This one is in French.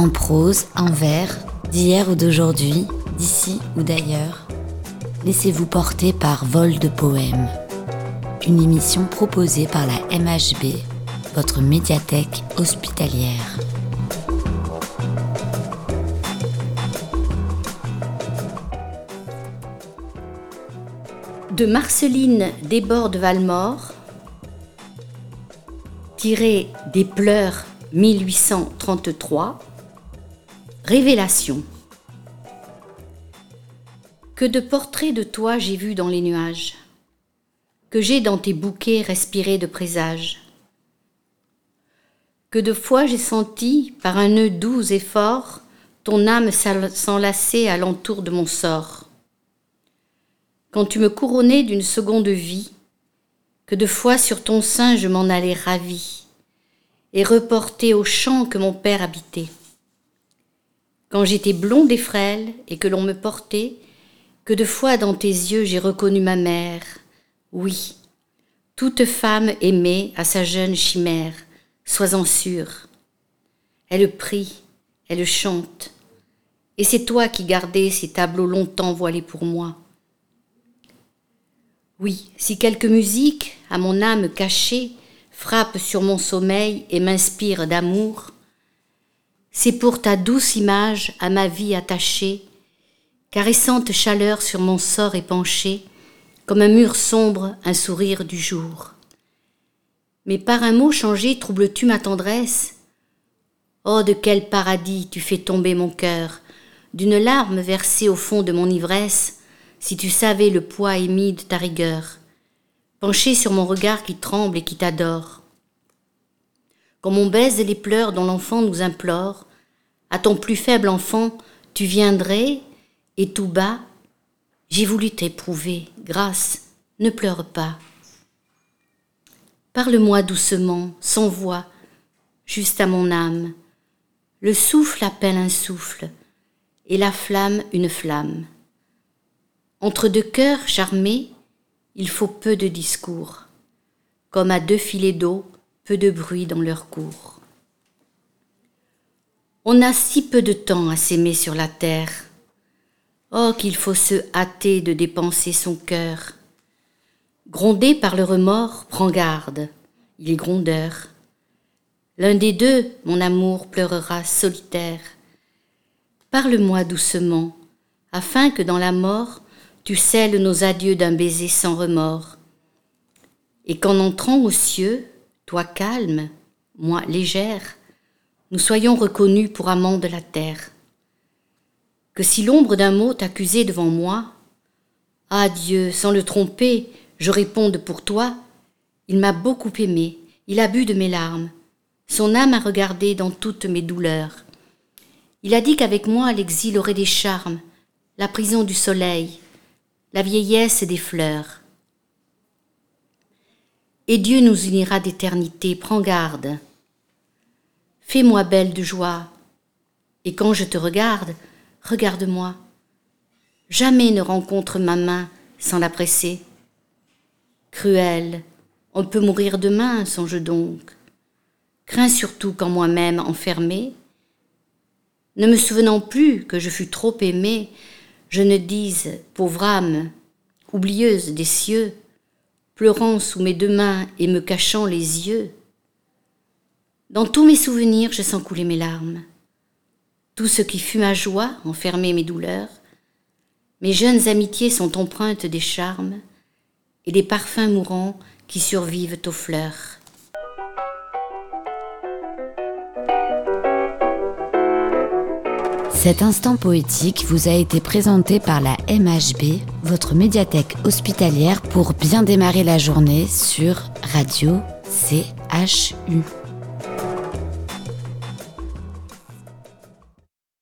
En prose, en vers, d'hier ou d'aujourd'hui, d'ici ou d'ailleurs, laissez-vous porter par Vol de Poèmes, une émission proposée par la MHB, votre médiathèque hospitalière. De Marceline Desbordes Valmore, tiré des pleurs 1833, Révélation. Que de portraits de toi j'ai vu dans les nuages, que j'ai dans tes bouquets respiré de présages, que de fois j'ai senti, par un nœud doux et fort, ton âme s'enlacer à l'entour de mon sort. Quand tu me couronnais d'une seconde vie, que de fois sur ton sein je m'en allais ravi, et reporté au champ que mon père habitait. Quand j'étais blonde et frêle, et que l'on me portait, que de fois dans tes yeux j'ai reconnu ma mère. Oui, toute femme aimée à sa jeune chimère, sois-en sûre. Elle prie, elle chante, et c'est toi qui gardais ces tableaux longtemps voilés pour moi. Oui, si quelque musique, à mon âme cachée, frappe sur mon sommeil et m'inspire d'amour, c'est pour ta douce image à ma vie attachée, caressante chaleur sur mon sort épanché, comme un mur sombre, un sourire du jour. Mais par un mot changé troubles-tu ma tendresse? Oh, de quel paradis tu fais tomber mon cœur, d'une larme versée au fond de mon ivresse, si tu savais le poids émis de ta rigueur, penché sur mon regard qui tremble et qui t'adore. Comme on baise les pleurs dont l'enfant nous implore, à ton plus faible enfant, tu viendrais, et tout bas, j'ai voulu t'éprouver, grâce, ne pleure pas. Parle-moi doucement, sans voix, juste à mon âme. Le souffle appelle un souffle, et la flamme une flamme. Entre deux cœurs charmés, il faut peu de discours, comme à deux filets d'eau, de bruit dans leur cours. On a si peu de temps à s'aimer sur la terre. Oh, qu'il faut se hâter de dépenser son cœur. Grondé par le remords, prends garde, il est grondeur. L'un des deux, mon amour, pleurera solitaire. Parle-moi doucement, afin que dans la mort, tu scelles nos adieux d'un baiser sans remords. Et qu'en entrant aux cieux, toi calme, moi légère, nous soyons reconnus pour amants de la terre. Que si l'ombre d'un mot t'accusait devant moi, ah Dieu, sans le tromper, je réponde pour toi, il m'a beaucoup aimé, il a bu de mes larmes, son âme a regardé dans toutes mes douleurs. Il a dit qu'avec moi l'exil aurait des charmes, la prison du soleil, la vieillesse des fleurs. Et Dieu nous unira d'éternité, prends garde. Fais-moi belle de joie, et quand je te regarde, regarde-moi. Jamais ne rencontre ma main sans la presser. Cruel, on peut mourir demain, songe donc. Crains surtout qu'en moi-même enfermé, ne me souvenant plus que je fus trop aimée, je ne dise, pauvre âme, oublieuse des cieux, pleurant sous mes deux mains et me cachant les yeux. Dans tous mes souvenirs, je sens couler mes larmes. Tout ce qui fut ma joie enfermait mes douleurs. Mes jeunes amitiés sont empreintes des charmes et des parfums mourants qui survivent aux fleurs. Cet instant poétique vous a été présenté par la MHB, votre médiathèque hospitalière pour bien démarrer la journée sur Radio CHU.